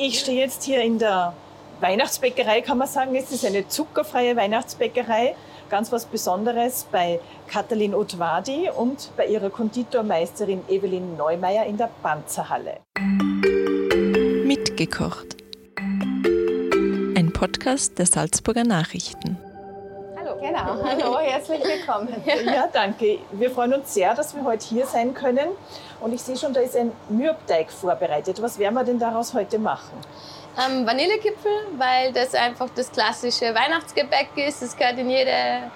Ich stehe jetzt hier in der Weihnachtsbäckerei, kann man sagen. Es ist eine zuckerfreie Weihnachtsbäckerei. Ganz was Besonderes bei Katalin Otwadi und bei ihrer Konditormeisterin Evelyn Neumeier in der Panzerhalle. Mitgekocht. Ein Podcast der Salzburger Nachrichten. Genau, hallo, herzlich willkommen. Ja, danke. Wir freuen uns sehr, dass wir heute hier sein können. Und ich sehe schon, da ist ein Mürbteig vorbereitet. Was werden wir denn daraus heute machen? Ähm, Vanillekipfel, weil das einfach das klassische Weihnachtsgebäck ist. Das gehört in jede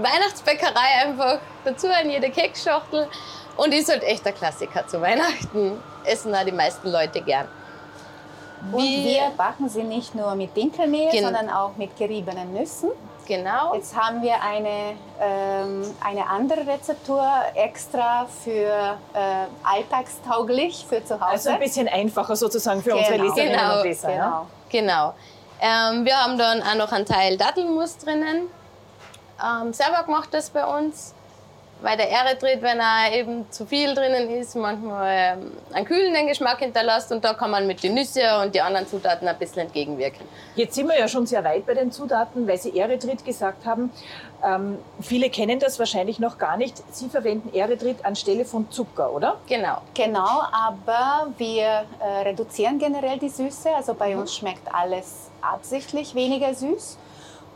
Weihnachtsbäckerei einfach dazu, in jede Keksschachtel. Und ist halt echt der Klassiker zu Weihnachten. Essen da die meisten Leute gern. Und wir backen sie nicht nur mit Dinkelmehl, sondern auch mit geriebenen Nüssen. Genau. Jetzt haben wir eine, ähm, eine andere Rezeptur extra für äh, alltagstauglich für zu Hause. Also ein bisschen einfacher sozusagen für genau. unsere Leserinnen genau. und Leser. Genau. Ja? genau. Ähm, wir haben dann auch noch einen Teil Dattelmus drinnen. Ähm, selber gemacht das bei uns weil der Erythrit, wenn er eben zu viel drinnen ist, manchmal ähm, einen kühlenden Geschmack hinterlässt und da kann man mit den Nüsse und die anderen Zutaten ein bisschen entgegenwirken. Jetzt sind wir ja schon sehr weit bei den Zutaten, weil Sie Erythrit gesagt haben. Ähm, viele kennen das wahrscheinlich noch gar nicht. Sie verwenden Erythrit anstelle von Zucker, oder? Genau. Genau, aber wir äh, reduzieren generell die Süße. Also bei uns schmeckt alles absichtlich weniger süß.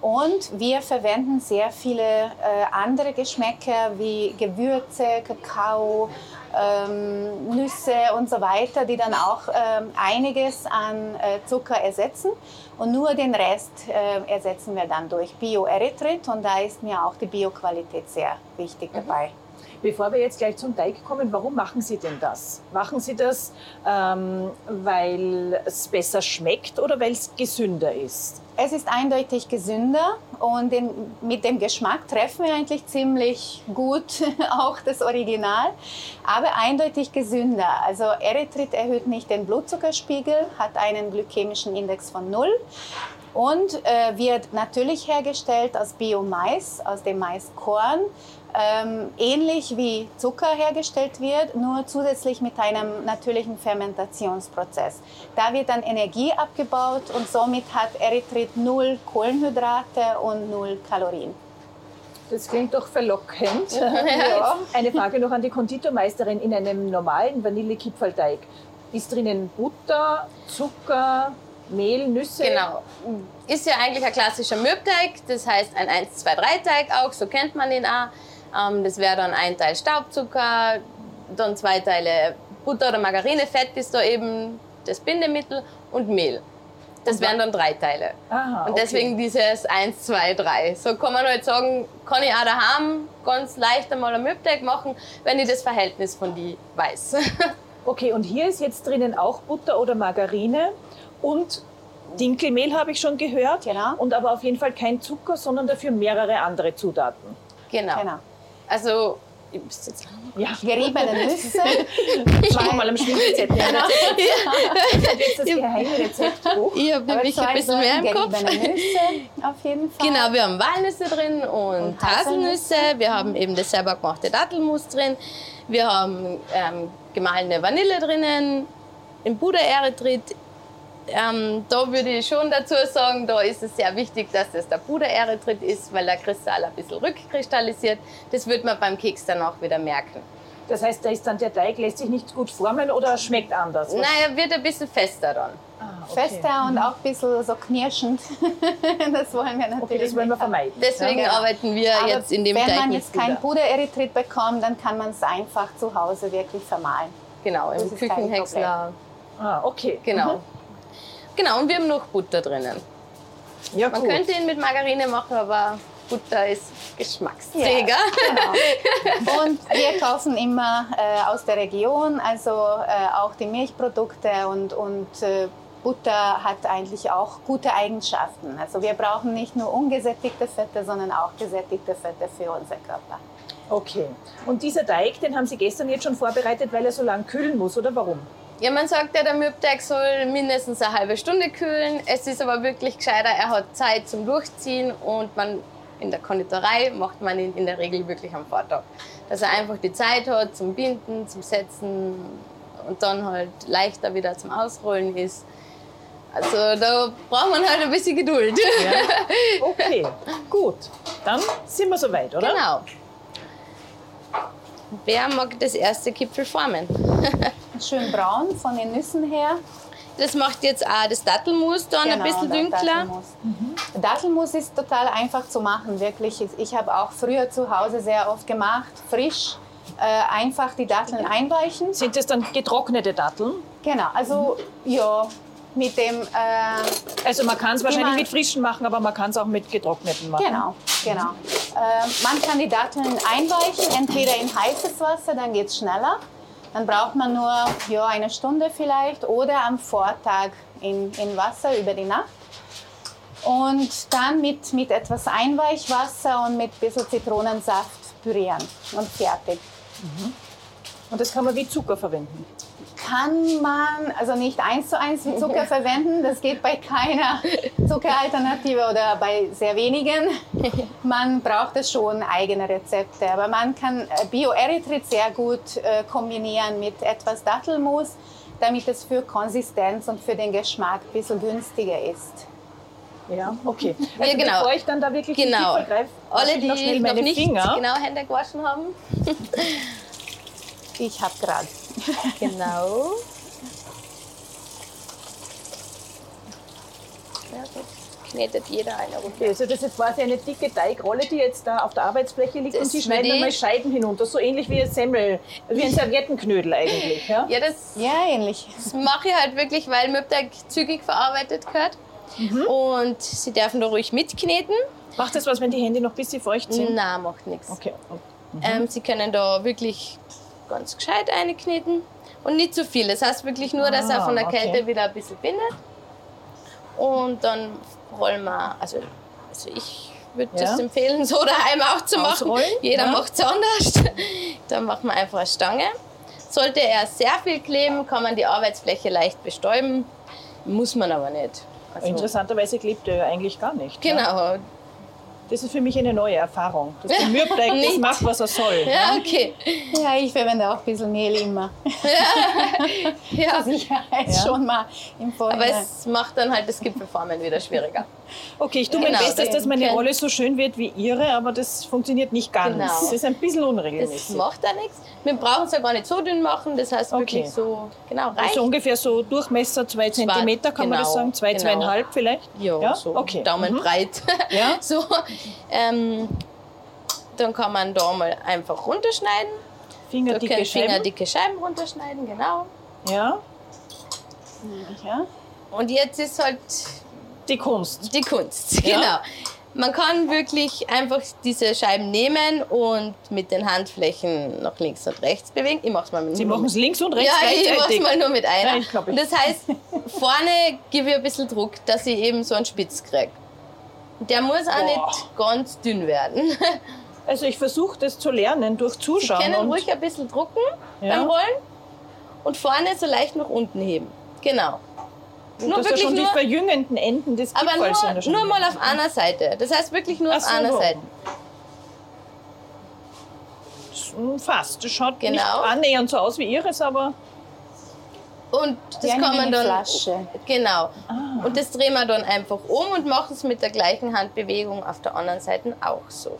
Und wir verwenden sehr viele äh, andere Geschmäcker wie Gewürze, Kakao, ähm, Nüsse und so weiter, die dann auch ähm, einiges an äh, Zucker ersetzen. Und nur den Rest äh, ersetzen wir dann durch Bio-Erythrit und da ist mir auch die Bioqualität sehr wichtig mhm. Bevor wir jetzt gleich zum Teig kommen, warum machen Sie denn das? Machen Sie das, ähm, weil es besser schmeckt oder weil es gesünder ist? Es ist eindeutig gesünder und den, mit dem Geschmack treffen wir eigentlich ziemlich gut auch das Original, aber eindeutig gesünder. Also Erythrit erhöht nicht den Blutzuckerspiegel, hat einen glykämischen Index von 0 und äh, wird natürlich hergestellt aus Biomais, aus dem Maiskorn ähm, ähnlich wie Zucker hergestellt wird, nur zusätzlich mit einem natürlichen Fermentationsprozess. Da wird dann Energie abgebaut und somit hat Erythrit null Kohlenhydrate und null Kalorien. Das klingt doch verlockend. ja. Eine Frage noch an die Konditormeisterin. In einem normalen Vanillekipferlteig ist drinnen Butter, Zucker, Mehl, Nüsse? Genau. Ist ja eigentlich ein klassischer Mürbteig, das heißt ein 1-2-3-Teig auch, so kennt man ihn auch. Ähm, das wäre dann ein Teil Staubzucker, dann zwei Teile Butter oder Margarine, Fett ist da eben das Bindemittel und Mehl. Das wären dann drei Teile. Aha, und deswegen okay. dieses 1, 2, 3. So kann man halt sagen, kann ich auch daheim ganz leicht einmal ein Mürbteig machen, wenn ich das Verhältnis von die weiß. okay, und hier ist jetzt drinnen auch Butter oder Margarine und Dinkelmehl habe ich schon gehört. Genau. Und aber auf jeden Fall kein Zucker, sondern dafür mehrere andere Zutaten. Genau. genau. Also, ich müsste jetzt ja. geriebene Nüsse. Ich war mal am Schwimmbadzettel. Ja, genau. das ist jetzt das geheime Rezeptbuch. Ich habe nämlich ein bisschen mehr im Kopf. Nüsse auf jeden Fall. Genau, wir haben Walnüsse drin und, und Haselnüsse. Wir haben eben das selber gemachte Dattelmus drin. Wir haben ähm, gemahlene Vanille drinnen, im Pudererythrit, ähm, da würde ich schon dazu sagen, da ist es sehr wichtig, dass das der Pudererythrit ist, weil der Kristall ein bisschen rückkristallisiert. Das wird man beim Keks dann auch wieder merken. Das heißt, da ist dann der Teig lässt sich nicht gut formen oder schmeckt anders? Nein, er wird ein bisschen fester dann. Ah, okay. Fester und auch ein bisschen so knirschend. das wollen wir natürlich okay, das wollen wir vermeiden. Deswegen ja. arbeiten wir Aber jetzt in dem wenn Teig Wenn man jetzt kein Pudererythrit bekommt, dann kann man es einfach zu Hause wirklich vermahlen. Genau, im Küchenhäcksler. Ah, okay. Genau. Mhm. Genau, und wir haben noch Butter drinnen. Ja, Man gut. könnte ihn mit Margarine machen, aber Butter ist Geschmacksträger. Ja, genau. Und wir kaufen immer äh, aus der Region, also äh, auch die Milchprodukte und, und äh, Butter hat eigentlich auch gute Eigenschaften. Also wir brauchen nicht nur ungesättigte Fette, sondern auch gesättigte Fette für unser Körper. Okay. Und dieser Teig, den haben Sie gestern jetzt schon vorbereitet, weil er so lang kühlen muss, oder warum? Ja, man sagt ja, der Mürbteig soll mindestens eine halbe Stunde kühlen. Es ist aber wirklich gescheiter, er hat Zeit zum Durchziehen und man in der Konditorei macht man ihn in der Regel wirklich am Vortag. Dass er einfach die Zeit hat zum Binden, zum Setzen und dann halt leichter wieder zum Ausrollen ist. Also da braucht man halt ein bisschen Geduld. Ja. Okay, gut. Dann sind wir soweit, oder? Genau. Wer mag das erste Kipfel formen? Schön braun von den Nüssen her. Das macht jetzt auch das Dattelmus dann ein bisschen dünkler. Dattelmus. Dattelmus ist total einfach zu machen, wirklich. Ich habe auch früher zu Hause sehr oft gemacht, frisch. Äh, einfach die Datteln einweichen. Sind das dann getrocknete Datteln? Genau, also ja, mit dem, äh, Also man kann es wahrscheinlich man- mit frischen machen, aber man kann es auch mit getrockneten machen. genau, genau. Äh, man kann die Datteln einweichen, entweder in heißes Wasser, dann geht es schneller. Dann braucht man nur ja, eine Stunde vielleicht oder am Vortag in, in Wasser über die Nacht. Und dann mit, mit etwas Einweichwasser und mit ein bisschen Zitronensaft pürieren und fertig. Und das kann man wie Zucker verwenden. Kann man also nicht eins zu eins Zucker verwenden. Das geht bei keiner Zuckeralternative oder bei sehr wenigen. Man braucht es schon eigene Rezepte. Aber man kann äh, Bio-Erythrit sehr gut äh, kombinieren mit etwas Dattelmus, damit es für Konsistenz und für den Geschmack ein bisschen günstiger ist. Ja, okay. Also Ja, genau. bevor ich dann da wirklich Genau. Kipferl greife, Alle, die noch noch nicht Finger. genau Hände gewaschen haben. Ich habe gerade. Genau. Ja, so knetet jeder eine. Okay, also das ist quasi eine dicke Teigrolle, die jetzt da auf der Arbeitsfläche liegt Das und die schneiden mal Scheiben hinunter, so ähnlich wie ein Semmel, wie ein Serviettenknödel eigentlich. Ja? Ja, das, Ja, ähnlich. das mache ich halt wirklich, weil Mürbteig zügig verarbeitet gehört. Mhm. Und sie dürfen da ruhig mitkneten. Macht das was, wenn die Hände noch ein bisschen feucht sind? Na, macht nichts. Okay. Ähm, sie können da wirklich ganz gescheit einkneten und nicht zu viel. Das heißt wirklich nur, dass er Ah, von der okay. Kälte wieder ein bisschen bindet. Und dann rollen wir, also, also ich würde Ja. das empfehlen, so daheim auch zu machen. Ausrollen, Jeder ja. macht es anders. Dann macht man einfach eine Stange. Sollte er sehr viel kleben, kann man die Arbeitsfläche leicht bestäuben. Muss man aber nicht. Also, Interessanterweise klebt er ja eigentlich gar nicht. Ja? Genau. Das ist für mich eine neue Erfahrung, dass der Mürbteig das macht, was er soll. Ja, okay. Ja, ich verwende auch ein bisschen Mehl immer. Ja. Sicherheit Ja. schon mal im Aber Vorhinein. es macht dann halt das Gipfelformen wieder schwieriger. Okay, ich tue mein Genau, Bestes, dass meine Rolle so schön wird wie ihre, aber das funktioniert nicht ganz. Genau. Das ist ein bisschen Das unregelmäßig. macht da nichts. Wir brauchen es ja gar nicht so dünn machen. Das heißt wirklich Okay. so, genau, reicht. Also ungefähr so Durchmesser zwei Zentimeter, kann man das genau, sagen? Zwei, genau. zweieinhalb vielleicht? ja, ja? so Okay. Daumen Mhm. breit. Ja. so, ähm, dann kann man da mal einfach runterschneiden. Fingerdicke Scheiben. Fingerdicke Scheiben runterschneiden, genau. Ja, Ja. Und jetzt ist halt die Kunst. die Kunst. Ja. Genau. Man kann wirklich einfach diese Scheiben nehmen und mit den Handflächen nach links und rechts bewegen. Ich mache es mal mit Sie machen es links und rechts Ja, ich mache es mal nur mit einer. Ja, ich glaub, ich- Und das heißt, vorne gebe ich ein bisschen Druck, dass ich eben so einen Spitz kriege. Der muss auch Boah. nicht ganz dünn werden. Also ich versuche das zu lernen durch Sie Zuschauen. können und ruhig ein bisschen drucken Ja. beim Rollen und vorne so leicht nach unten heben. Genau. und nur dass er wirklich schon die nur- verjüngenden Enden des Aber ja nur, schon nur mal auf einer Seite. Das heißt wirklich nur Ach auf so, einer so. Seite. Hm, Fast. Das schaut nicht Genau. annähernd so aus wie ihres, aber Und das kann man dann. Mini-Flasche. Genau. Ah. Und das drehen wir dann einfach um und machen es mit der gleichen Handbewegung auf der anderen Seite auch so.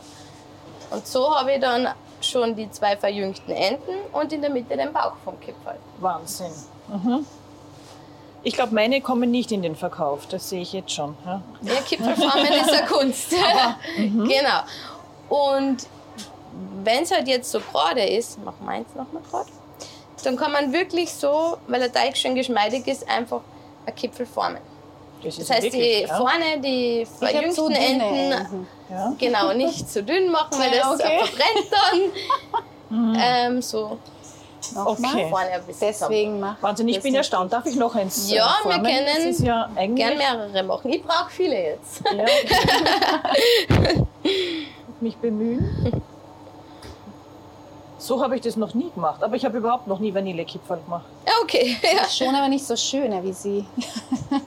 Und so habe ich dann schon die zwei verjüngten Enden und in der Mitte den Bauch vom Kipferl. Wahnsinn. Mhm. Ich glaube, meine kommen nicht in den Verkauf. Das sehe ich jetzt schon. Ja. Ja, Kipfelformen ist eine Kunst. mhm. Genau. Und wenn es halt jetzt so gerade ist, mach meins nochmal gerade, dann kann man wirklich so, weil der Teig schön geschmeidig ist, einfach ein Kipfel formen. Das, Das heißt, wirklich, die ja. vorne die Ich dünne Enden. Ja. genau nicht zu dünn machen, weil das okay. verbrennt dann. ähm, so. Okay. vorne ein bisschen. Deswegen macht Wahnsinn, ich bin erstaunt. Darf ich noch eins äh, Ja, wir formen? können Das ist ja. Gern mehrere machen. Ich brauche viele jetzt. Ja. mich bemühen. So habe ich das noch nie gemacht. Aber ich habe überhaupt noch nie Vanillekipferl gemacht. Ja, okay. Ja. Schon aber nicht so schöne wie sie.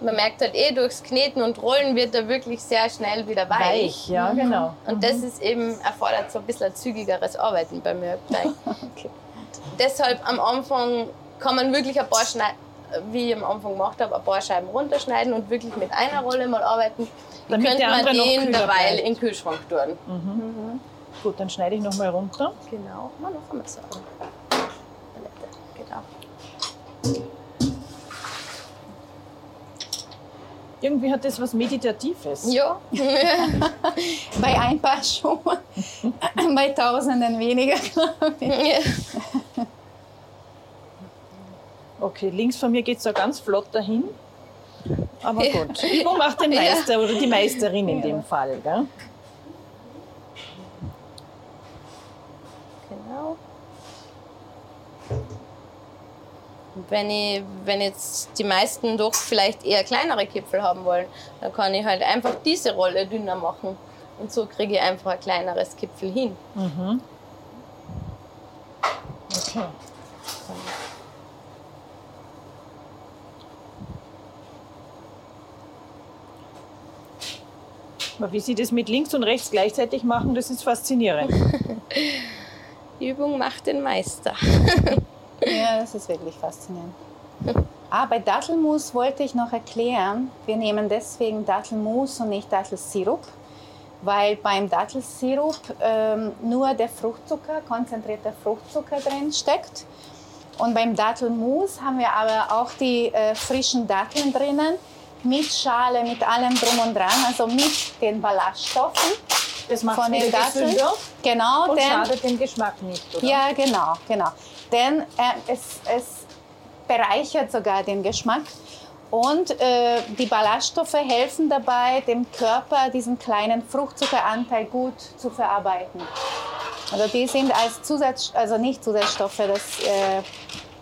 man merkt halt eh, durchs Kneten und Rollen wird er wirklich sehr schnell wieder weich. Weich, ja, genau. Und das ist eben, erfordert so ein bisschen zügigeres Arbeiten beim Mürbteig. Okay. Deshalb am Anfang kann man wirklich ein paar Schneiden, wie ich am Anfang gemacht habe, ein paar Scheiben runterschneiden und wirklich mit einer Rolle mal arbeiten. Damit könnte man den derweil bleibt. in den Kühlschrank tun? Gut, dann schneide ich nochmal runter. Genau, mal noch einmal sagen. Palette, genau. Irgendwie hat das was Meditatives. Ja, Bei ein paar schon, bei Tausenden weniger, glaube ich. Okay, links von mir geht es da ganz flott dahin. Aber gut, Übung macht den Meister oder die Meisterin in dem Fall. Gell? genau. Wenn, ich, wenn jetzt die meisten doch vielleicht eher kleinere Kipfel haben wollen, dann kann ich halt einfach diese Rolle dünner machen. Und so kriege ich einfach ein kleineres Kipfel hin. Okay. Wie Sie das mit links und rechts gleichzeitig machen, das ist faszinierend. Die Übung macht den Meister. Ja, das ist wirklich faszinierend. Ah, bei Dattelmus wollte ich noch erklären, wir nehmen deswegen Dattelmus und nicht Dattelsirup, weil beim Dattelsirup ähm, nur der Fruchtzucker, konzentrierter Fruchtzucker drin steckt. Und beim Dattelmus haben wir aber auch die äh, frischen Datteln drinnen, mit Schale, mit allem drum und dran, also mit den Ballaststoffen Das macht von es den Datteln. Genau, und denn schadet dem Geschmack nicht, oder? ja, genau, genau. Denn äh, es, es bereichert sogar den Geschmack. Und äh, die Ballaststoffe helfen dabei, dem Körper diesen kleinen Fruchtzuckeranteil gut zu verarbeiten. Also die sind als Zusatz, also nicht Zusatzstoffe, das, äh,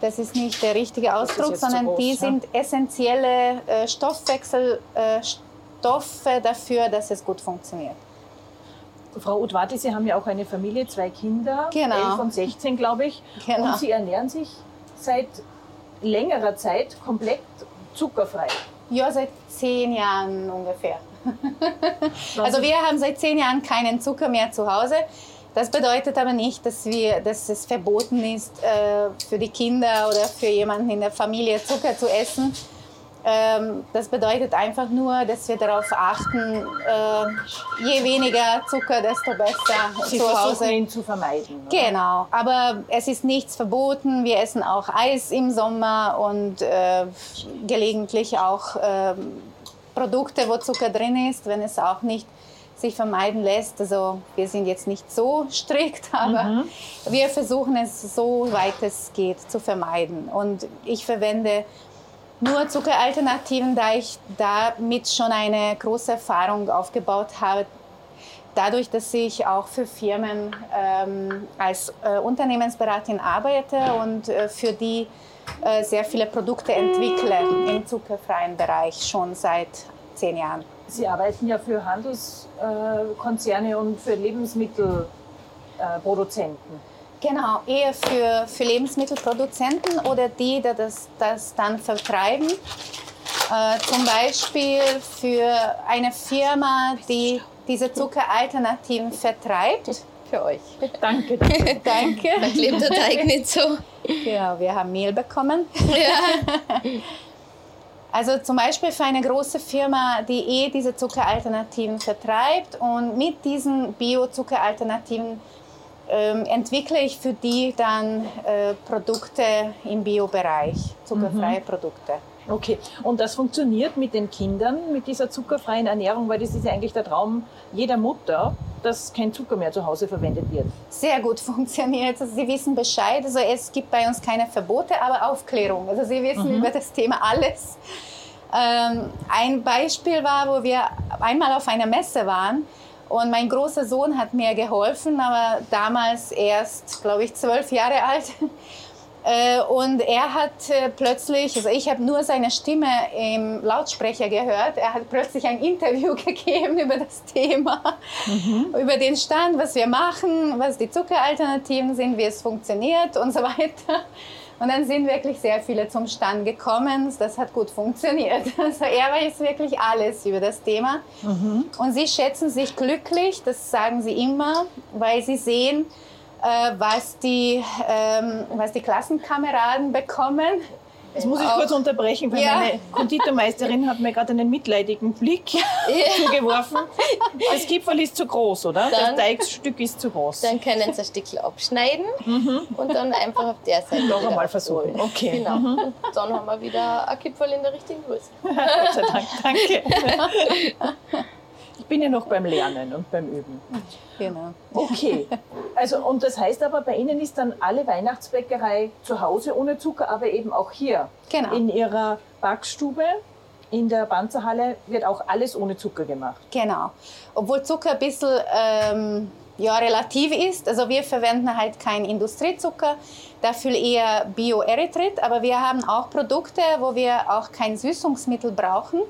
das ist nicht der richtige Ausdruck, sondern groß, die ne? sind essentielle äh, Stoffwechselstoffe äh, dafür, dass es gut funktioniert. Frau Udwati, Sie haben ja auch eine Familie, zwei Kinder, Genau. 11 und 16, glaube ich. Genau. Und Sie ernähren sich seit längerer Zeit komplett zuckerfrei. Ja, seit zehn Jahren ungefähr. Also wir haben seit zehn Jahren keinen Zucker mehr zu Hause. Das bedeutet aber nicht, dass, wir, dass es verboten ist, äh, für die Kinder oder für jemanden in der Familie Zucker zu essen. Ähm, das bedeutet einfach nur, dass wir darauf achten, äh, je weniger Zucker, desto besser Sie zu Hause. ihn zu vermeiden. oder? Genau, aber es ist nichts verboten. Wir essen auch Eis im Sommer und äh, gelegentlich auch ähm, Produkte, wo Zucker drin ist, wenn es auch nicht sich vermeiden lässt. Also wir sind jetzt nicht so strikt, aber wir versuchen es so weit es geht zu vermeiden. Und ich verwende nur Zuckeralternativen, da ich damit schon eine große Erfahrung aufgebaut habe, dadurch, dass ich auch für Firmen ähm, als äh, Unternehmensberaterin arbeite und äh, für die äh, sehr viele Produkte entwickle im zuckerfreien Bereich schon seit zehn Jahren. Sie arbeiten ja für Handelskonzerne Konzerne und für Lebensmittelproduzenten. Produzenten. Genau, eher für, für Lebensmittelproduzenten oder die, die das, das dann vertreiben. Äh, zum Beispiel für eine Firma, die diese Zuckeralternativen vertreibt. Für euch. Danke. danke. Danke. Da klebt der Teig nicht so. Ja, wir haben Mehl bekommen. Ja. Also zum Beispiel für eine große Firma, die eh diese Zuckeralternativen vertreibt und mit diesen Bio-Zuckeralternativen ähm, entwickle ich für die dann äh, Produkte im Bio-Bereich, zuckerfreie Produkte. Okay, und das funktioniert mit den Kindern, mit dieser zuckerfreien Ernährung, weil das ist ja eigentlich der Traum jeder Mutter, dass kein Zucker mehr zu Hause verwendet wird. Sehr gut funktioniert. Also Sie wissen Bescheid. Also es gibt bei uns keine Verbote, aber Aufklärung. Also Sie wissen über das Thema alles. Ähm, ein Beispiel war, wo wir einmal auf einer Messe waren und mein großer Sohn hat mir geholfen, aber damals erst, glaube ich, zwölf Jahre alt. Äh, Und er hat äh, plötzlich, also ich habe nur seine Stimme im Lautsprecher gehört, er hat plötzlich ein Interview gegeben über das Thema, über den Stand, was wir machen, was die Zuckeralternativen sind, wie es funktioniert und so weiter. Und dann sind wirklich sehr viele zum Stand gekommen. Das hat gut funktioniert. Also er weiß wirklich alles über das Thema. Und sie schätzen sich glücklich, das sagen sie immer, weil sie sehen, was, die, ähm, was die Klassenkameraden bekommen. Jetzt muss ich kurz unterbrechen, weil Ja. meine Konditormeisterin hat mir gerade einen mitleidigen Blick zugeworfen. Das Kipferl ist zu groß, oder? Dann- das Teigstück ist zu groß. Dann können Sie ein Stückchen abschneiden und dann einfach auf der Seite Noch einmal versuchen. Okay. Genau. Und dann haben wir wieder ein Kipferl in der richtigen Größe. Gott sei Dank, danke. Ich bin ja noch beim Lernen und beim Üben. Genau. Okay. Also, und das heißt aber, bei Ihnen ist dann alle Weihnachtsbäckerei zu Hause ohne Zucker, aber eben auch hier Genau. in Ihrer Backstube in der Panzerhalle wird auch alles ohne Zucker gemacht. Genau. Obwohl Zucker ein bisschen ähm, ja, relativ ist. Also wir verwenden halt keinen Industriezucker, dafür eher Bio-Erythrit. Aber wir haben auch Produkte, wo wir auch kein Süßungsmittel brauchen,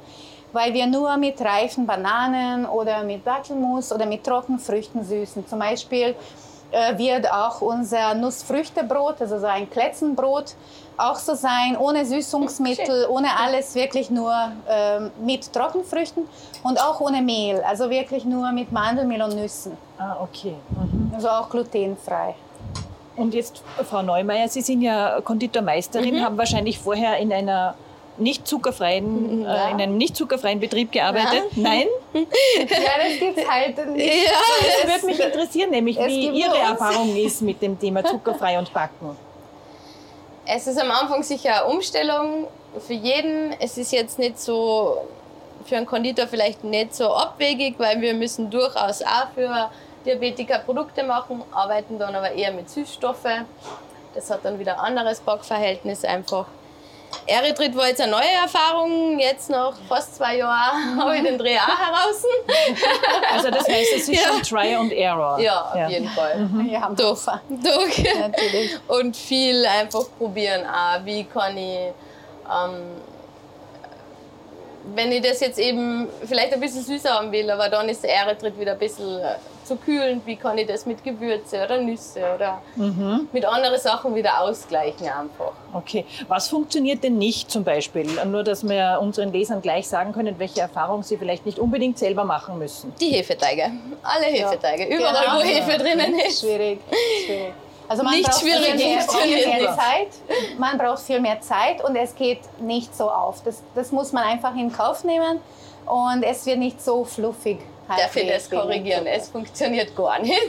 weil wir nur mit reifen Bananen oder mit Dattelmus oder mit Trockenfrüchten süßen. Zum Beispiel äh, wird auch unser Nussfrüchtebrot, also so ein Kletzenbrot, auch so sein, ohne Süßungsmittel, ohne alles, wirklich nur ähm, mit Trockenfrüchten und auch ohne Mehl, also wirklich nur mit Mandelmehl und Nüssen, Ah, okay. Mhm. also auch glutenfrei. Und jetzt, Frau Neumeier, Sie sind ja Konditormeisterin, haben wahrscheinlich vorher in einer nicht zuckerfreien, Ja. äh, in einem nicht zuckerfreien Betrieb gearbeitet. Nein? Ja, das gibt halt nicht. Ja, Das würde mich interessieren, nämlich es wie Ihre Erfahrung ist mit dem Thema zuckerfrei und Backen. Es ist am Anfang sicher eine Umstellung für jeden. Es ist jetzt nicht so für einen Konditor vielleicht nicht so abwegig, weil wir müssen durchaus auch für Diabetiker Produkte machen, arbeiten dann aber eher mit Süßstoffe. Das hat dann wieder ein anderes Backverhältnis einfach. Erythrit war jetzt eine neue Erfahrung. Jetzt nach fast zwei Jahren habe ich den Dreh auch heraus. Also das heißt, es ist Ja. schon Try and Error. Ja, auf jeden Fall. Wir haben Doch, Puffer. doch. Natürlich. Und viel einfach probieren auch. Wie kann ich, ähm, wenn ich das jetzt eben vielleicht ein bisschen süßer haben will, aber dann ist der Erythrit wieder ein bisschen äh, zu kühlend. Wie kann ich das mit Gewürze oder Nüsse oder mit anderen Sachen wieder ausgleichen einfach. Okay. Was funktioniert denn nicht zum Beispiel? Nur, dass wir unseren Lesern gleich sagen können, welche Erfahrungen sie vielleicht nicht unbedingt selber machen müssen. Die Hefeteige. Alle Hefeteige. Überall, Genau. wo Hefe drinnen ist. Schwierig. Schwierig. Also man Nicht braucht viel mehr, viel mehr. Zeit. Man braucht viel mehr Zeit und es geht nicht so auf. Das, das muss man einfach in Kauf nehmen und es wird nicht so fluffig. Darf ich das korrigieren? Es funktioniert gar nicht.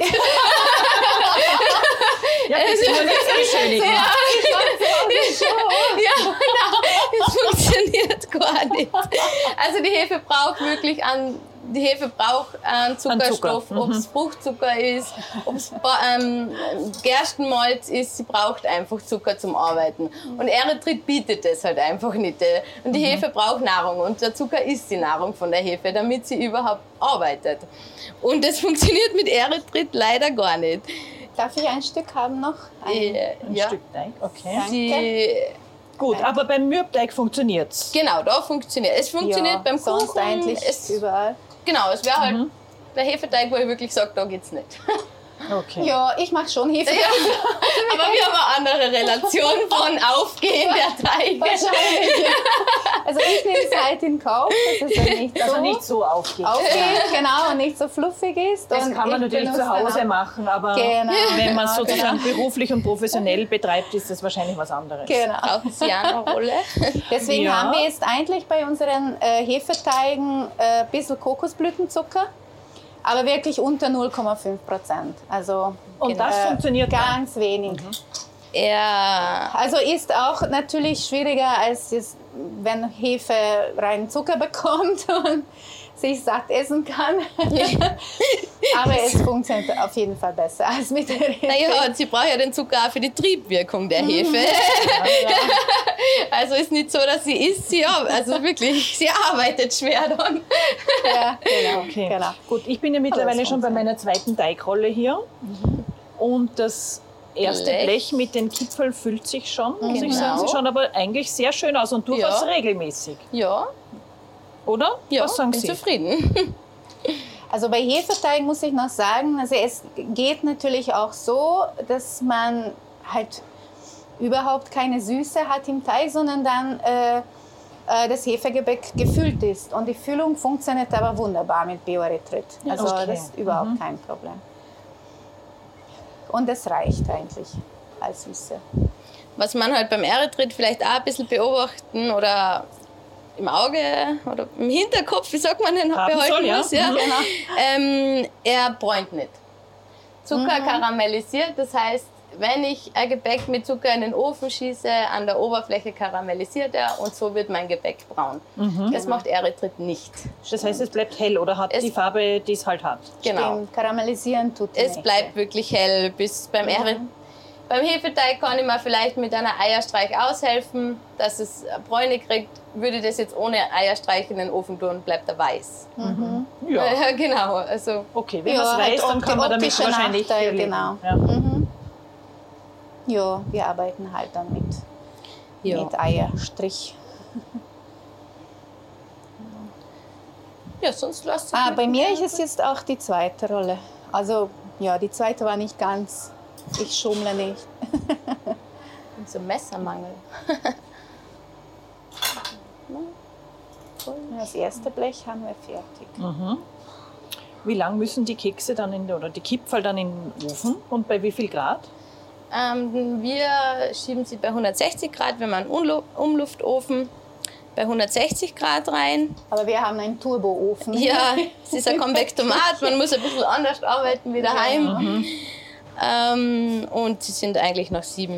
Ja, das ist nur nicht so schön. ja, genau. Es funktioniert gar nicht. Also die Hefe braucht wirklich an die Hefe braucht einen Zuckerstoff, Zucker. ob es Fruchtzucker ist, ob es ähm, Gerstenmalz ist, sie braucht einfach Zucker zum Arbeiten. Und Erythrit bietet das halt einfach nicht. Und die Hefe braucht Nahrung und der Zucker ist die Nahrung von der Hefe, damit sie überhaupt arbeitet. Und das funktioniert mit Erythrit leider gar nicht. Darf ich ein Stück haben noch? Ein, Äh, Ein ja, Stück Teig, okay. Die, Gut, aber beim Mürbteig funktioniert's. Genau, da funktioniert es. funktioniert ja, beim sonst Kuchen. eigentlich es, überall. Genau, es wäre halt der Hefeteig, wo ich wirklich sage, da geht's nicht. Okay. Ja, ich mache schon Hefe. Ja, aber wir haben eine andere Relation von Aufgehen der Teige. Wahrscheinlich. Also ich nehme es halt in Kauf, dass es dann nicht Dass so nicht so aufgeht. aufgeht, genau, und nicht so fluffig ist. Das Und kann man ich natürlich zu Hause machen, aber Genau, wenn man es genau, sozusagen beruflich und professionell betreibt, ist das wahrscheinlich was anderes. Genau. Auch sie eine Rolle. Deswegen Ja. haben wir jetzt eigentlich bei unseren äh, Hefeteigen äh, ein bisschen Kokosblütenzucker, aber wirklich unter 0,5 Prozent. Also Und das äh, funktioniert dann? ganz wenig. Ja, Also ist auch natürlich schwieriger, als jetzt, wenn Hefe reinen Zucker bekommt und sich satt essen kann. aber es funktioniert auf jeden Fall besser als mit der Hefe. naja, und sie braucht ja den Zucker auch für die Triebwirkung der Hefe. Also ist nicht so, dass sie isst, sie also wirklich, sie arbeitet schwer dann. Ja, genau. Okay. genau. Gut, ich bin ja mittlerweile schon bei meiner zweiten Teigrolle hier. Und das erste Blech. Blech mit den Kipfeln füllt sich schon, muss ich Genau. sagen. Sie schauen aber eigentlich sehr schön aus und durchaus Ja. regelmäßig. Ja, Oder? ja, Was sagen bin Sie? zufrieden. Also bei Hefeteig muss ich noch sagen, also es geht natürlich auch so, dass man halt überhaupt keine Süße hat im Teig, sondern dann äh, äh, das Hefegebäck gefüllt ist. Und die Füllung funktioniert aber wunderbar mit Bioerythrit. Also okay. das ist überhaupt Mhm. kein Problem. Und das reicht eigentlich als Süße. Was man halt beim Erythrit vielleicht auch ein bisschen beobachten oder im Auge oder im Hinterkopf, wie sagt man denn, Haben behalten soll, ja. muss. Ja. Mhm. Ähm, er bräunt nicht. Zucker karamellisiert, das heißt, wenn ich ein Gebäck mit Zucker in den Ofen schieße, an der Oberfläche karamellisiert er und so wird mein Gebäck braun. Das macht Erythrit nicht. Das heißt, es bleibt hell oder hat Es- die Farbe, die es halt hat. Genau. Stimmt, karamellisieren tut Es nicht. bleibt wirklich hell bis beim Erythrit. Beim Hefeteig kann ich mir vielleicht mit einer Eierstreich aushelfen, dass es Bräune kriegt. Würde ich das jetzt ohne Eierstreich in den Ofen tun, bleibt er weiß. Ja. Ja, genau. Also, Okay, wenn Ja, man es halt weiß, dann kann man damit wahrscheinlich Nachteil, leben. genau. Ja. Ja, wir arbeiten halt dann mit, ja. mit Eierstrich. ja, sonst lässt sich Ah, bei mir ist es jetzt auch die zweite Rolle. Also ja, die zweite war nicht ganz. Ich schummle nicht. so Messermangel. Das erste Blech haben wir fertig. Wie lang müssen die Kekse dann in, oder die Kipferl dann in den Ofen und bei wie viel Grad? Ähm, wir schieben sie bei 160 Grad, wenn man einen Umluftofen bei 160 Grad rein. Aber wir haben einen Turboofen. Ja, es ist ein Konvektomat, man muss ein bisschen anders arbeiten wie daheim. Ähm, und sie sind eigentlich nach sieben,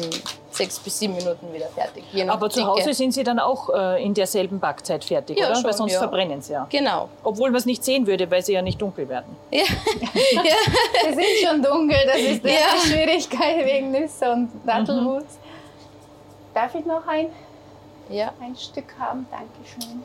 sechs bis sieben Minuten wieder fertig. Je nach Aber zu Dicke. Hause sind sie dann auch äh, in derselben Backzeit fertig, Ja, oder? schon, Weil sonst ja. verbrennen sie ja. Genau. Obwohl man es nicht sehen würde, weil sie ja nicht dunkel werden. Ja. ja. Wir sind schon dunkel, das ist Ja. die Schwierigkeit wegen Nüsse und Dattelmus. Darf ich noch ein, ja. ein Stück haben? Dankeschön.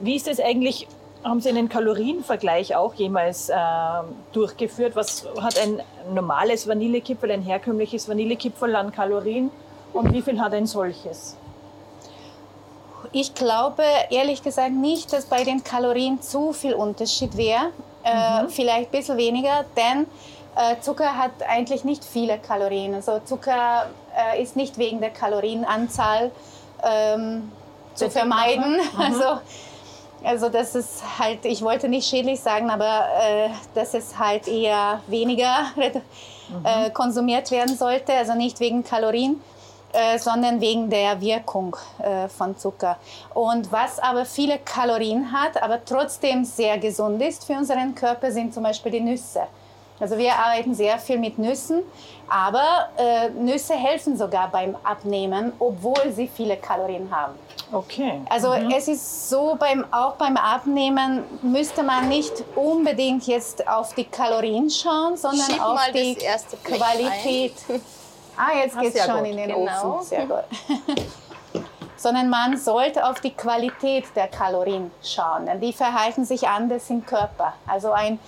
Wie ist es eigentlich? Haben Sie einen Kalorienvergleich auch jemals ähm, durchgeführt? Was hat ein normales Vanillekipferl, ein herkömmliches Vanillekipferl an Kalorien und wie viel hat ein solches? Ich glaube ehrlich gesagt nicht, dass bei den Kalorien zu viel Unterschied wäre. Äh, vielleicht ein bisschen weniger, denn äh, Zucker hat eigentlich nicht viele Kalorien. Also Zucker äh, ist nicht wegen der Kalorienanzahl ähm, zu vermeiden. Also, also das ist halt, ich wollte nicht schädlich sagen, aber äh, dass es halt eher weniger äh, konsumiert werden sollte, also nicht wegen Kalorien äh, sondern wegen der Wirkung äh, von Zucker. Und was aber viele Kalorien hat, aber trotzdem sehr gesund ist für unseren Körper, sind zum Beispiel die Nüsse. Also wir arbeiten sehr viel mit Nüssen, aber äh, Nüsse helfen sogar beim Abnehmen, obwohl sie viele Kalorien haben. Okay. Also es ist so, beim, auch beim Abnehmen müsste man nicht unbedingt jetzt auf die Kalorien schauen, sondern Schieb auf die Qualität. Ah, jetzt geht's sehr schon gut. in den Genau. Ofen. Sehr gut. sondern man sollte auf die Qualität der Kalorien schauen, denn die verhalten sich anders im Körper. Also ein,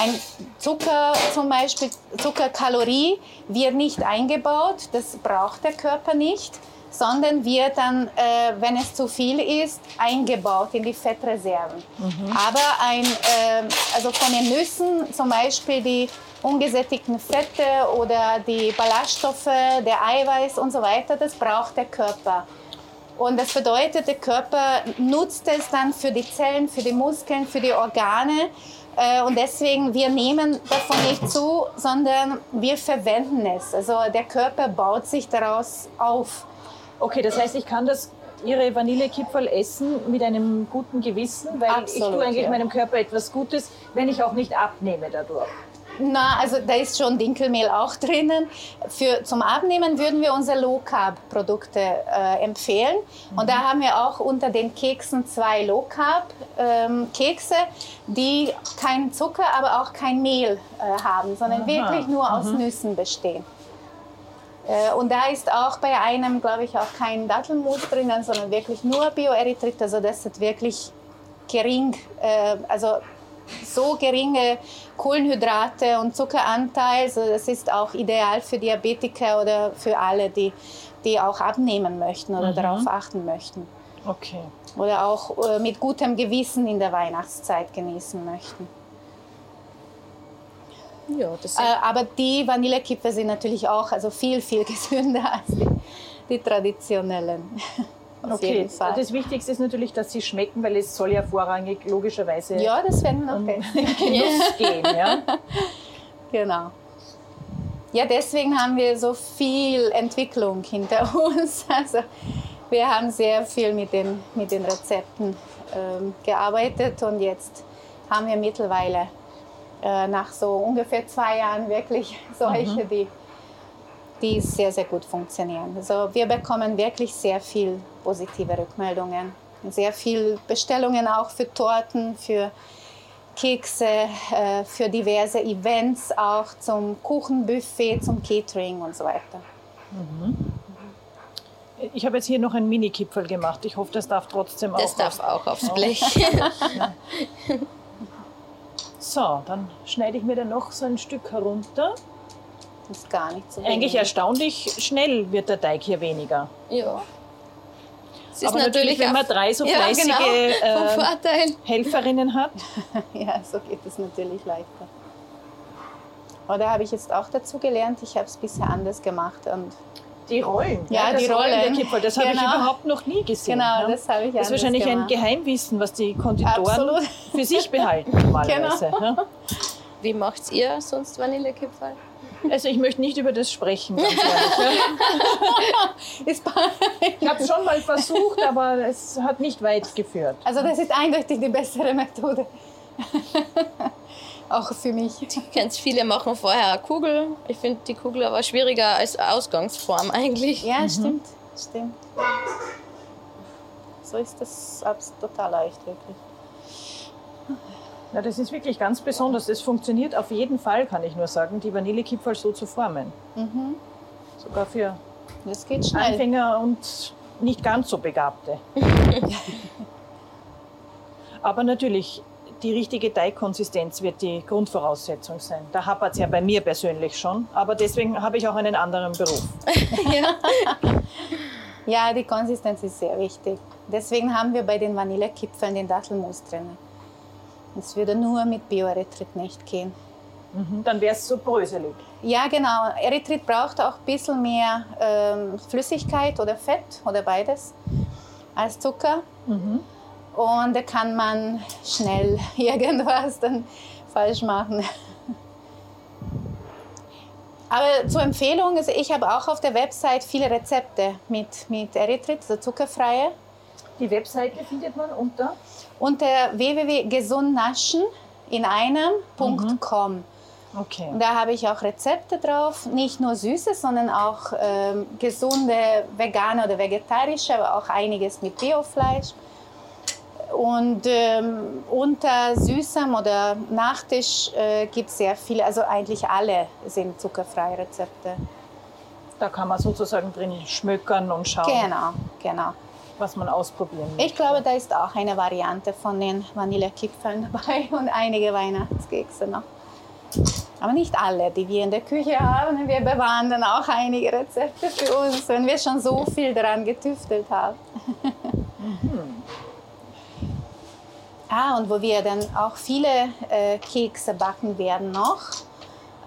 ein Zucker, zum Beispiel Zuckerkalorie, wird nicht eingebaut, das braucht der Körper nicht, sondern wird dann, äh, wenn es zu viel ist, eingebaut in die Fettreserven. Aber ein, äh, also von den Nüssen zum Beispiel die ungesättigten Fette oder die Ballaststoffe, der Eiweiß und so weiter, das braucht der Körper. Und das bedeutet, der Körper nutzt es dann für die Zellen, für die Muskeln, für die Organe. Äh, Und deswegen, wir nehmen davon nicht zu, sondern wir verwenden es. Also der Körper baut sich daraus auf. Okay, das heißt, ich kann das Ihre Vanillekipferl essen mit einem guten Gewissen, weil ich Absolut, tue eigentlich ja. meinem Körper etwas Gutes, wenn ich auch nicht abnehme dadurch. Na, also da ist schon Dinkelmehl auch drinnen. Für, zum Abnehmen würden wir unsere Low Carb Produkte äh, empfehlen. Und da haben wir auch unter den Keksen zwei Low Carb ähm, Kekse, die keinen Zucker, aber auch kein Mehl äh, haben, sondern wirklich nur aus Nüssen bestehen. Äh, Und da ist auch bei einem, glaube ich, auch kein Dattelmus drinnen, sondern wirklich nur Bioerythrit. Also das ist wirklich gering, äh, also so geringe Kohlenhydrate und Zuckeranteil. Also das ist auch ideal für Diabetiker oder für alle, die, die auch abnehmen möchten oder darauf achten möchten. Okay. Oder auch äh, mit gutem Gewissen in der Weihnachtszeit genießen möchten. Ja, das Äh, aber die Vanillekipferl sind natürlich auch also viel, viel gesünder als die, die traditionellen. Auf Okay, jeden Fall. das Wichtigste ist natürlich, dass sie schmecken, weil es soll ja vorrangig logischerweise ja, das werden wir um. Genuss gehen. Ja? Genau. Ja, deswegen haben wir so viel Entwicklung hinter uns. Also wir haben sehr viel mit den, mit den Rezepten ähm, gearbeitet und jetzt haben wir mittlerweile äh, nach so ungefähr zwei Jahren wirklich solche, die, die sehr, sehr gut funktionieren. Also wir bekommen wirklich sehr viel positive Rückmeldungen. Sehr viel Bestellungen auch für Torten, für Kekse, äh, für diverse Events, auch zum Kuchenbuffet, zum Catering und so weiter. Ich habe jetzt hier noch ein Mini-Kipferl gemacht. Ich hoffe, das darf trotzdem Das auch. darf auch aufs Blech. So, dann schneide ich mir dann noch so ein Stück herunter. Das ist gar nicht so Eigentlich wenig. erstaunlich schnell wird der Teig hier weniger. ja. Es ist Aber natürlich, wenn man drei so ja, fleißige genau, äh, vom Vorteil. Helferinnen hat. Ja, so geht es natürlich leichter. Aber da habe ich jetzt auch dazu gelernt, ich habe es bisher anders gemacht. Und Die Rollen. Ja, das die Rollen. Der Kipferl, das habe ich Genau. überhaupt noch nie gesehen. genau, ja. das habe ich Das ist wahrscheinlich ein gemacht. Geheimwissen, was die Konditoren Absolut. für sich behalten normalerweise. Genau. ja. Wie macht ihr sonst Vanillekipferl? Also ich möchte nicht über das sprechen, ganz ehrlich. Ich habe es schon mal versucht, aber es hat nicht weit geführt. Also das ist eindeutig die bessere Methode. auch für mich. Kennst viele machen vorher eine Kugel. Ich finde die Kugel aber schwieriger als Ausgangsform eigentlich. Ja, stimmt, stimmt. So ist das total leicht, wirklich. Ja, das ist wirklich ganz besonders. Das funktioniert auf jeden Fall, kann ich nur sagen, die Vanillekipferl so zu formen. Sogar für. Anfänger und nicht ganz so Begabte. Aber natürlich, die richtige Teigkonsistenz wird die Grundvoraussetzung sein. Da hapert es ja bei mir persönlich schon, aber deswegen habe ich auch einen anderen Beruf. Ja, die Konsistenz ist sehr wichtig. Deswegen haben wir bei den Vanillekipfeln den Dattelmus drin. Es würde nur mit Bioerythrit nicht gehen. Mhm, Dann wäre es so bröselig. Ja, genau. Erythrit braucht auch ein bisschen mehr ähm, Flüssigkeit oder Fett oder beides als Zucker. Und da kann man schnell irgendwas dann falsch machen. Aber zur Empfehlung, also ich habe auch auf der Website viele Rezepte mit, mit Erythrit, also zuckerfreie. Die Webseite findet man unter Unter www.gesundnaschen in einem.com. Okay. Und Da habe ich auch Rezepte drauf, nicht nur süße, sondern auch ähm, gesunde vegane oder vegetarische, aber auch einiges mit Biofleisch. Und ähm, unter Süßem oder Nachtisch äh, gibt es sehr viele, also eigentlich alle sind zuckerfreie Rezepte. Da kann man sozusagen drin schmökern und schauen, Genau, genau. Was man ausprobieren möchte. Ich glaube, da ist auch eine Variante von den Vanillekipfeln dabei und einige Weihnachtskekse noch. Aber nicht alle, die wir in der Küche haben. Wir bewahren dann auch einige Rezepte für uns, wenn wir schon so viel daran getüftelt haben. ah, und wo wir dann auch viele äh, Kekse backen werden noch.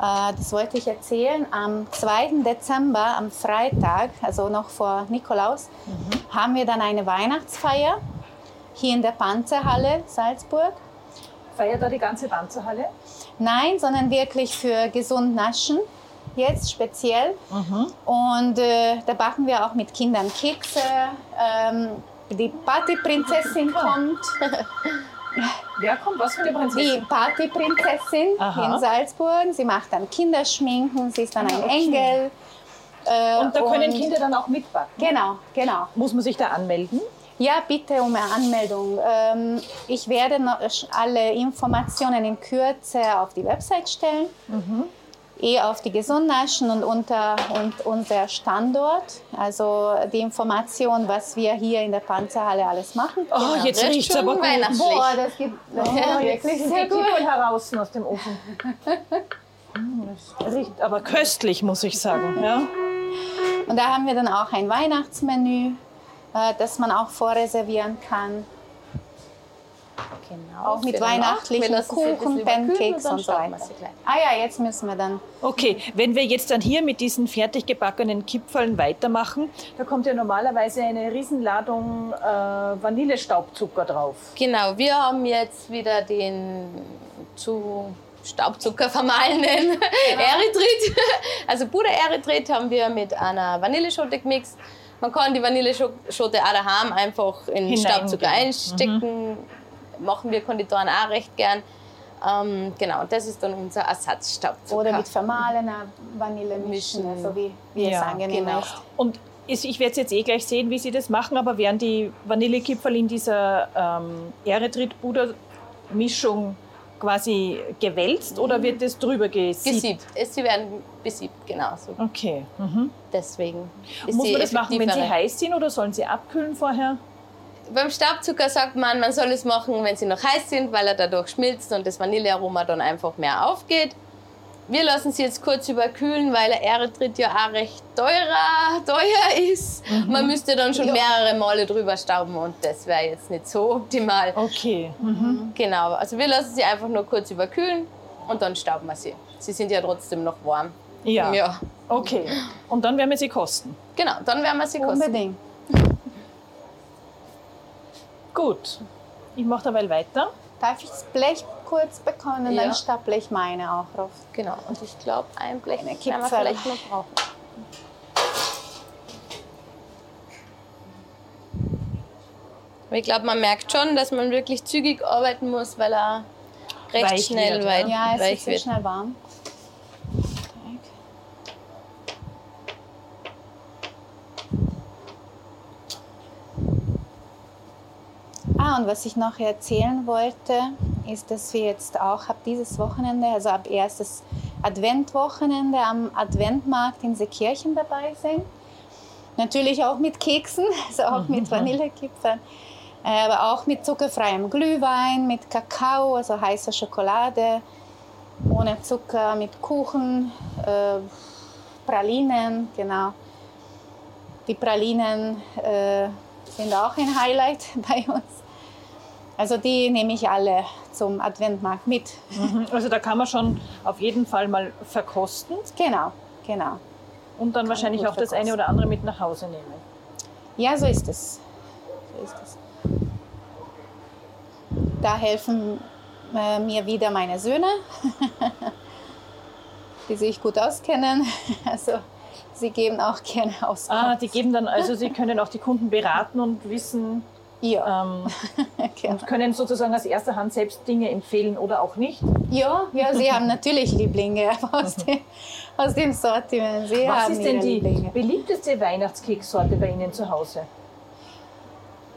Äh, das wollte ich erzählen. Am 2. Dezember, am Freitag, also noch vor Nikolaus, haben wir dann eine Weihnachtsfeier hier in der Panzerhalle Salzburg. Feiert da die ganze Panzerhalle? Nein, sondern wirklich für gesund naschen, jetzt speziell. Und äh, da backen wir auch mit Kindern Kekse. Ähm, die Partyprinzessin kommt. Wer kommt? Was für eine Die Prinzessin? Partyprinzessin Aha. in Salzburg. Sie macht dann Kinderschminken, sie ist dann ein okay. Engel. Äh, Und da können Kinder dann auch mitbacken. Genau, genau. Muss man sich da anmelden? Ja, bitte um eine Anmeldung. Ähm, ich werde alle Informationen in Kürze auf die Website stellen. Eh auf die Gesundnaschen und unter und unser Standort. Also die Information, was wir hier in der Panzerhalle alles machen. Oh, jetzt riecht es aber gut. weihnachtlich. Boah, das gibt Oh, wirklich jetzt sind sehr gut. Heraus aus dem Ofen. Mm, Das riecht aber köstlich, muss ich sagen. Ja? Und da haben wir dann auch ein Weihnachtsmenü, äh, das man auch vorreservieren kann. Genau, Auch mit. Wir weihnachtlichen Kuchen, Pancakes und so weiter. sie gleich. Ah ja, jetzt müssen wir dann. Okay, wenn wir jetzt dann hier mit diesen fertig gebackenen Kipferln weitermachen, da kommt ja normalerweise eine Riesenladung äh, Vanillestaubzucker drauf. Genau, wir haben jetzt wieder den zu Staubzucker vermahlenen Erythrit. Also Puder-Erythrit haben wir mit einer Vanilleschote gemixt. Man kann die Vanilleschote auch daheim einfach in Hineingeben. Staubzucker einstecken. Machen wir Konditoren auch recht gern. Ähm, genau, das ist dann unser Ersatzstaubzucker. Oder mit vermahlener Vanille mischen, Mischen. also wie, wie es Ja, angenehm genau. ist. Und ich werde jetzt eh gleich sehen, wie Sie das machen, aber werden die Vanillekipferl in dieser ähm, Erythrit-Puder-Mischung quasi gewälzt oder wird das drüber gesiebt? gesiebt. Es- Sie werden besiebt, genau. So. Okay. Mhm. Deswegen ist Muss man das machen, wenn sie heiß sind oder sollen sie abkühlen vorher? Beim Staubzucker sagt man, man soll es machen, wenn sie noch heiß sind, weil er dadurch schmilzt und das Vanillearoma dann einfach mehr aufgeht. Wir lassen sie jetzt kurz überkühlen, weil der Erythrit ja auch recht teurer, teuer ist. Man müsste dann schon mehrere Male drüber stauben und das wäre jetzt nicht so optimal. Okay. Mhm. Genau, also wir lassen sie einfach nur kurz überkühlen und dann stauben wir sie. Sie sind ja trotzdem noch warm. Ja. Ja, Okay. Und dann werden wir sie kosten. genau, dann werden wir sie kosten. Unbedingt. Gut. Ich mache dabei weiter. Darf ich das Blech kurz bekommen? Ja. Dann staple ich meine auch drauf. Genau, und ich glaube, ein Blech Eine wir Kipferl. vielleicht noch brauchen. Aber Ich glaube, man merkt schon, dass man wirklich zügig arbeiten muss, weil er recht Weich schnell wird, weit, Ja, es weich ist so wird. schnell warm. Und was ich noch erzählen wollte, ist, dass wir jetzt auch ab dieses Wochenende, also ab erstes Adventwochenende am Adventmarkt in Seekirchen dabei sind. Natürlich auch mit Keksen, also auch mit Vanillekipferl, äh, aber auch mit zuckerfreiem Glühwein, mit Kakao, also heißer Schokolade, ohne Zucker, mit Kuchen, äh, Pralinen, genau. Die Pralinen äh, sind auch ein Highlight bei uns. Also die nehme ich alle zum Adventmarkt mit. Mhm. Also da kann man schon auf jeden Fall mal verkosten Genau, genau. und dann wahrscheinlich auch das eine verkosten. oder andere mit nach Hause nehmen. Ja, so ist es. So ist es. Da helfen äh, mir wieder meine Söhne, die sich gut auskennen. Also sie geben auch gerne Auskunft. Ah, die geben dann, also Sie können auch die Kunden beraten und wissen, ja, ähm, genau. können sozusagen aus erster Hand selbst Dinge empfehlen oder auch nicht. ja, ja, sie haben natürlich Lieblinge aus dem, aus dem Sortiment. Sie Was ist denn die Lieblinge. beliebteste Weihnachtskeksorte bei Ihnen zu Hause?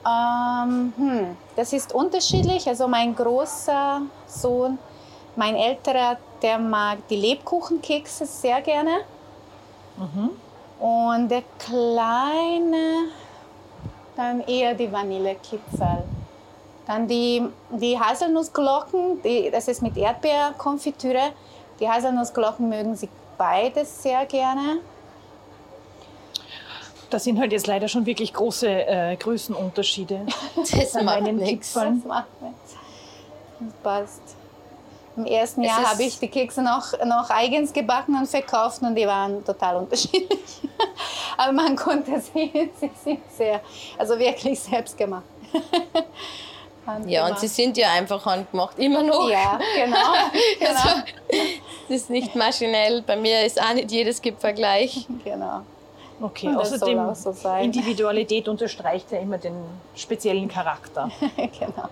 Ähm, hm, das ist unterschiedlich. Also mein großer Sohn, mein älterer, der mag die Lebkuchenkekse sehr gerne. Und der kleine dann eher die Vanillekipferl. Dann die, die Haselnussglocken, die, das ist mit Erdbeerkonfitüre. Die Haselnussglocken mögen sie beides sehr gerne. Das sind halt jetzt leider schon wirklich große äh, Größenunterschiede. Das macht. Das macht nichts. Das passt. Im ersten Es Jahr habe ich die Kekse noch, noch eigens gebacken und verkauft und die waren total unterschiedlich. Aber man konnte sehen, sie sind sehr, also wirklich selbst gemacht. Ja, und sie sind ja einfach handgemacht, immer noch. Ja, genau. genau, Also, das ist nicht maschinell. Bei mir ist auch nicht jedes Gipfel gleich. genau. Okay, Und außerdem so sein. Individualität unterstreicht ja immer den speziellen Charakter. genau.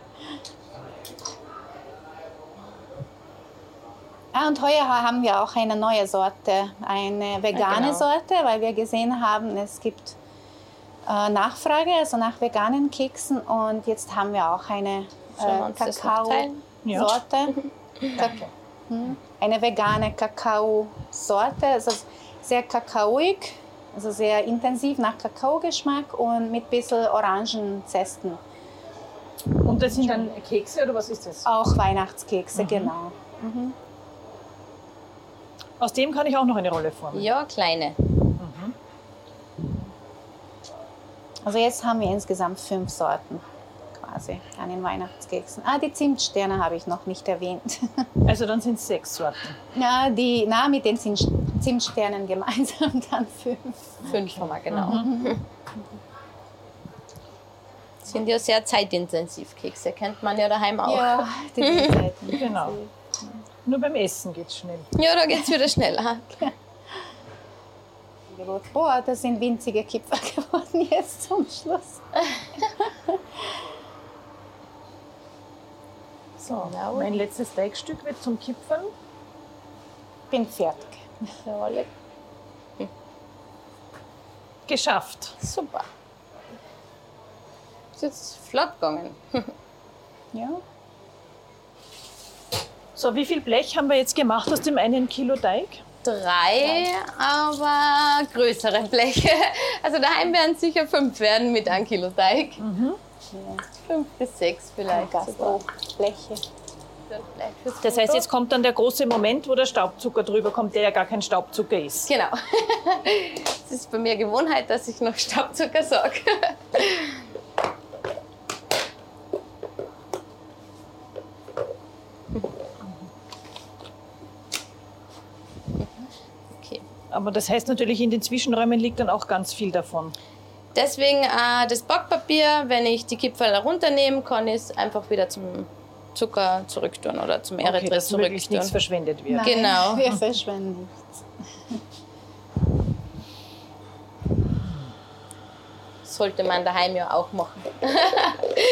Ah, und heuer haben wir auch eine neue Sorte, eine vegane genau. Sorte, weil wir gesehen haben, es gibt äh, Nachfrage, also nach veganen Keksen. Und jetzt haben wir auch eine äh? Kakao-Sorte. Danke. Hm, Eine vegane Kakao-Sorte, also sehr kakaoig, also sehr intensiv nach Kakaogeschmack und mit ein bisschen Orangenzesten. Und das sind dann Kekse oder was ist das? Auch Weihnachtskekse, genau. Aus dem kann ich auch noch eine Rolle formen. Ja, kleine. Also jetzt haben wir insgesamt fünf Sorten quasi. an den Weihnachtskeksen. Ah, die Zimtsterne habe ich noch nicht erwähnt. Also dann sind es sechs Sorten. Ja, die, na, mit den Zim- Zimtsternen gemeinsam dann fünf. Fünf haben wir, genau. Sind ja sehr zeitintensiv, Kekse. Kennt man ja daheim auch. Ja, die Seiten. Genau. Nur beim Essen geht es schnell. Ja, da geht es wieder schneller. Boah, das sind winzige Kipfer geworden jetzt zum Schluss. So, Genau. mein letztes Teigstück wird zum Kipfeln. Bin fertig. Jawohl. Geschafft. Super. Ist jetzt flott gegangen. Ja. So, wie viel Blech haben wir jetzt gemacht aus dem einen Kilo Teig? Drei, aber größere Bleche. Also daheim werden sicher fünf werden mit einem Kilo Teig. Fünf bis sechs vielleicht. fürs Das heißt, jetzt kommt dann der große Moment, wo der Staubzucker drüber kommt, der ja gar kein Staubzucker ist. Genau. Es ist bei mir Gewohnheit, dass ich noch Staubzucker sorge. Aber das heißt natürlich, in den Zwischenräumen liegt dann auch ganz viel davon. Deswegen äh, das Backpapier, wenn ich die Kipferl runternehme, kann ich es einfach wieder zum Zucker zurücktun oder zum Okay, Erythrit dass möglichst nichts verschwendet wird. Nein, Genau. Wir verschwenden nichts. Sollte man daheim ja auch machen.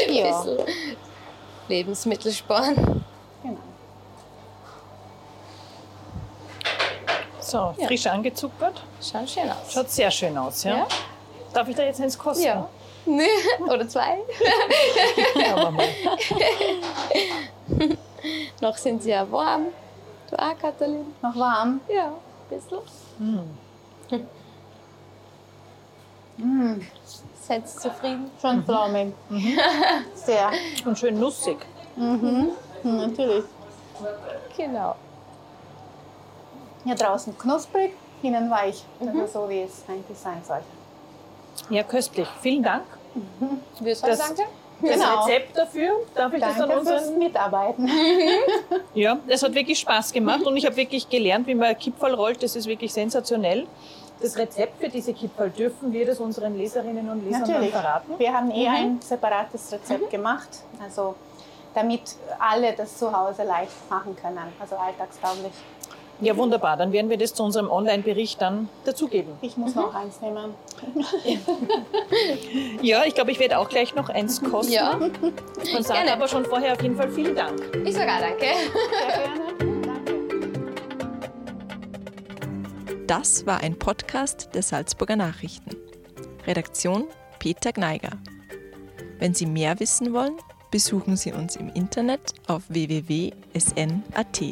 Ja, Bisschen Lebensmittel sparen. So, frisch angezuckert. Schaut schön aus. Schaut sehr schön aus, ja? Ja? Darf ich da jetzt eins kosten? Ja. Oder zwei. Mal. Noch sind sie ja warm. Du auch, Katalin? Noch warm. Ja, ein bisschen. Seid ihr zufrieden? Schon flaumig. Sehr. Und schön nussig. Mhm, natürlich. Genau. Hier draußen knusprig, innen weich. Also so wie es eigentlich sein sollte. Ja, köstlich. Vielen Dank. Wirst Das- danke? Das Genau. Rezept dafür, darf ich das Danke an fürs unseren... Mitarbeiten. Ja, es hat wirklich Spaß gemacht und ich habe wirklich gelernt, wie man Kipferl rollt. Das ist wirklich sensationell. Das Rezept für diese Kipferl dürfen wir das unseren Leserinnen und Lesern Natürlich. verraten. Wir haben eh ein separates Rezept gemacht, also damit alle das zu Hause leicht machen können, also alltagstauglich. Ja, wunderbar. Dann werden wir das zu unserem Online-Bericht dann dazugeben. Ich muss noch eins nehmen. Ja, ich glaube, ich werde auch gleich noch eins kosten. Ja, und sage gerne. aber schon vorher auf jeden Fall vielen Dank. ich sage auch danke. Sehr gerne. Danke. Das war ein Podcast der Salzburger Nachrichten. Redaktion Peter Gneiger. Wenn Sie mehr wissen wollen, besuchen Sie uns im Internet auf www.sn.at.